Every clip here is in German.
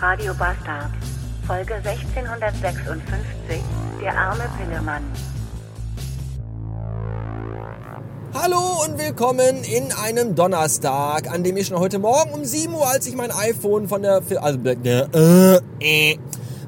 Radio Bastard. Folge 1656. Der arme Pillemann. Hallo und willkommen in einem Donnerstag, an dem ich schon heute Morgen um 7 Uhr, als ich mein iPhone von der... Also, äh, äh,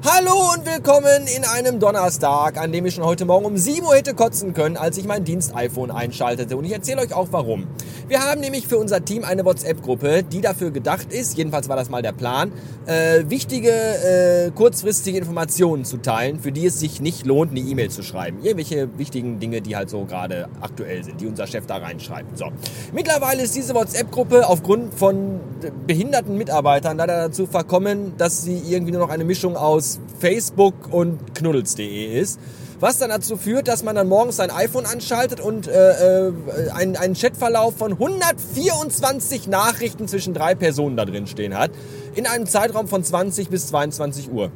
Hallo und willkommen in einem Donnerstag, an dem ich schon heute Morgen um 7 Uhr hätte kotzen können, als ich mein Dienst-iPhone einschaltete. Und ich erzähle euch auch warum. Wir haben nämlich für unser Team eine WhatsApp-Gruppe, die dafür gedacht ist, jedenfalls war das mal der Plan, äh, wichtige, äh, kurzfristige Informationen zu teilen, für die es sich nicht lohnt, eine E-Mail zu schreiben. Irgendwelche wichtigen Dinge, die halt so gerade aktuell sind, die unser Chef da reinschreibt. So. Mittlerweile ist diese WhatsApp-Gruppe aufgrund von behinderten Mitarbeitern leider dazu verkommen, dass sie irgendwie nur noch eine Mischung aus Facebook und knuddels.de ist. Was dann dazu führt, dass man dann morgens sein iPhone anschaltet und äh, äh, einen, einen Chatverlauf von 124 Nachrichten zwischen drei Personen da drin stehen hat. In einem Zeitraum von 20 bis 22 Uhr.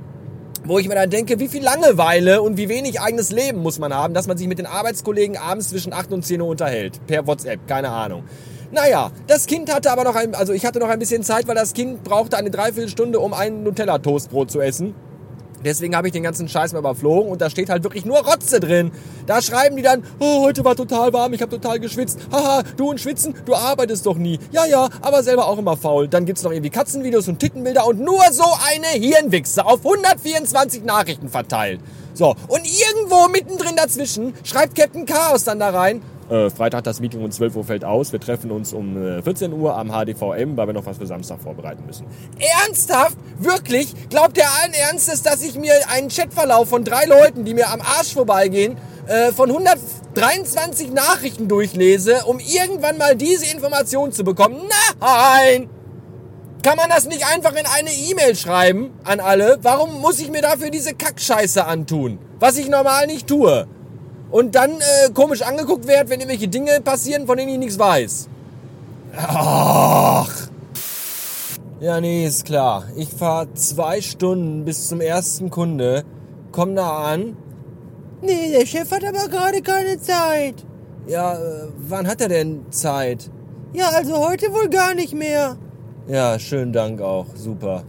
Wo ich mir dann denke, wie viel Langeweile und wie wenig eigenes Leben muss man haben, dass man sich mit den Arbeitskollegen abends zwischen 8 und 10 Uhr unterhält. Per WhatsApp, keine Ahnung. Naja, das Kind hatte aber noch ein, also ich hatte noch ein bisschen Zeit, weil das Kind brauchte eine Dreiviertelstunde, um ein Nutella-Toastbrot zu essen. Deswegen habe ich den ganzen Scheiß mal überflogen und da steht halt wirklich nur Rotze drin. Da schreiben die dann, oh, heute war total warm, ich habe total geschwitzt. Haha, du und Schwitzen, du arbeitest doch nie. Ja, ja, aber selber auch immer faul. Dann gibt's noch irgendwie Katzenvideos und Tittenbilder und nur so eine Hirnwichse auf 124 Nachrichten verteilt. So, und irgendwo mittendrin dazwischen schreibt Captain Chaos dann da rein, äh, Freitag das Meeting um 12 Uhr fällt aus. Wir treffen uns um äh, 14 Uhr am HDVM, weil wir noch was für Samstag vorbereiten müssen. Ernsthaft? Wirklich? Glaubt ihr allen Ernstes, dass ich mir einen Chatverlauf von drei Leuten, die mir am Arsch vorbeigehen, äh, von 123 Nachrichten durchlese, um irgendwann mal diese Information zu bekommen? Nein! Kann man das nicht einfach in eine E-Mail schreiben an alle? Warum muss ich mir dafür diese Kackscheiße antun? Was ich normal nicht tue und dann äh, komisch angeguckt wird, wenn irgendwelche Dinge passieren, von denen ich nichts weiß. Ach. Ja, nee, ist klar. Ich fahre zwei Stunden bis zum ersten Kunde, komm da an. Nee, der Chef hat aber gerade keine Zeit. Ja, äh, wann hat er denn Zeit? Ja, also heute wohl gar nicht mehr. Ja, schönen Dank auch. Super.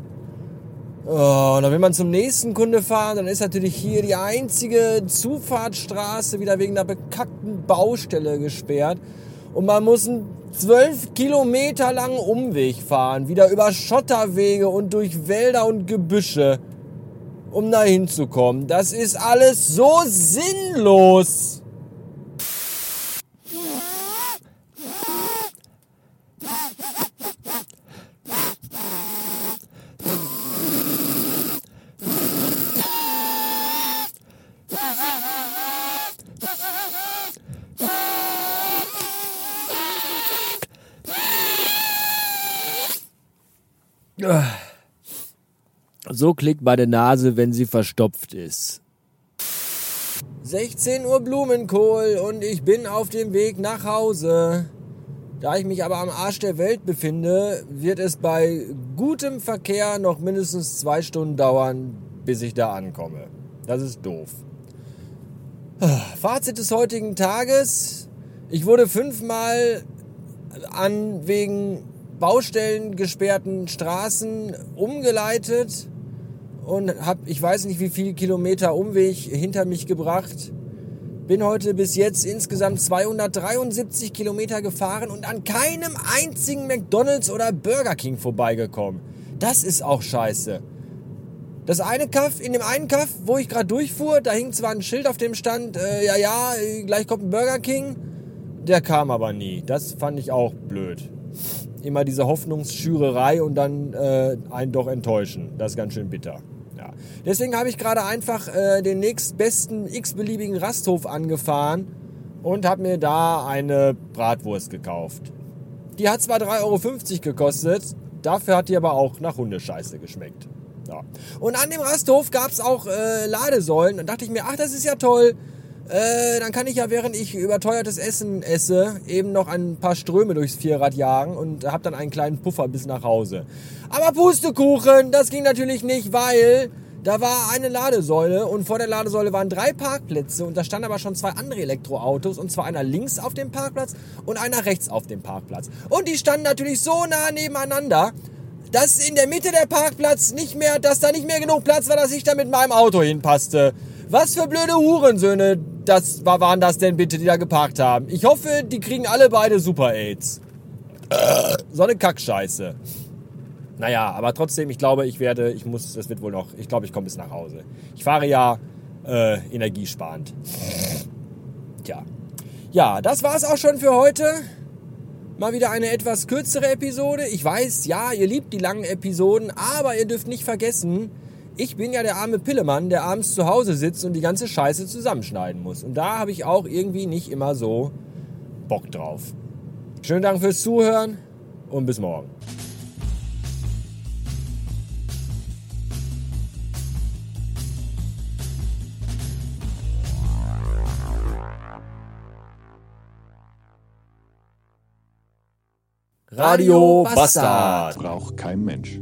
Oh, und dann will man zum nächsten Kunde fahren, dann ist natürlich hier die einzige Zufahrtsstraße wieder wegen einer bekackten Baustelle gesperrt. Und man muss einen zwölf Kilometer langen Umweg fahren, wieder über Schotterwege und durch Wälder und Gebüsche, um da hinzukommen. Das ist alles so sinnlos. So klickt meine Nase, wenn sie verstopft ist. 16 Uhr Blumenkohl und ich bin auf dem Weg nach Hause. Da ich mich aber am Arsch der Welt befinde, wird es bei gutem Verkehr noch mindestens zwei Stunden dauern, bis ich da ankomme. Das ist doof. Fazit des heutigen Tages. Ich wurde fünfmal an wegen Baustellen gesperrten Straßen umgeleitet und habe, ich weiß nicht wie viel Kilometer Umweg hinter mich gebracht. Bin heute bis jetzt insgesamt 273 Kilometer gefahren und an keinem einzigen McDonald's oder Burger King vorbeigekommen. Das ist auch scheiße. Das eine Kaff, in dem einen Kaff, wo ich gerade durchfuhr, da hing zwar ein Schild auf dem Stand, äh, ja, ja, gleich kommt ein Burger King. Der kam aber nie. Das fand ich auch blöd immer diese Hoffnungsschürerei und dann äh, einen doch enttäuschen. Das ist ganz schön bitter. Ja. Deswegen habe ich gerade einfach äh, den nächstbesten x-beliebigen Rasthof angefahren und habe mir da eine Bratwurst gekauft. Die hat zwar 3,50 Euro gekostet, dafür hat die aber auch nach Hundescheiße geschmeckt. Ja. Und an dem Rasthof gab es auch äh, Ladesäulen. Dann dachte ich mir, ach, das ist ja toll. Äh, dann kann ich ja, während ich überteuertes Essen esse, eben noch ein paar Ströme durchs Vierrad jagen und habe dann einen kleinen Puffer bis nach Hause. Aber Pustekuchen, das ging natürlich nicht, weil da war eine Ladesäule und vor der Ladesäule waren drei Parkplätze und da standen aber schon zwei andere Elektroautos und zwar einer links auf dem Parkplatz und einer rechts auf dem Parkplatz. Und die standen natürlich so nah nebeneinander, dass in der Mitte der Parkplatz nicht mehr, dass da nicht mehr genug Platz war, dass ich da mit meinem Auto hinpasste. Was für blöde Hurensöhne das waren das denn bitte, die da geparkt haben? Ich hoffe, die kriegen alle beide Super AIDS. So eine Kackscheiße. Naja, aber trotzdem, ich glaube, ich werde, ich muss, das wird wohl noch, ich glaube, ich komme bis nach Hause. Ich fahre ja äh, energiesparend. Tja. Ja, das war's auch schon für heute. Mal wieder eine etwas kürzere Episode. Ich weiß, ja, ihr liebt die langen Episoden, aber ihr dürft nicht vergessen, ich bin ja der arme Pillemann, der abends zu Hause sitzt und die ganze Scheiße zusammenschneiden muss. Und da habe ich auch irgendwie nicht immer so Bock drauf. Schönen Dank fürs Zuhören und bis morgen. Radio Bastard. Braucht kein Mensch.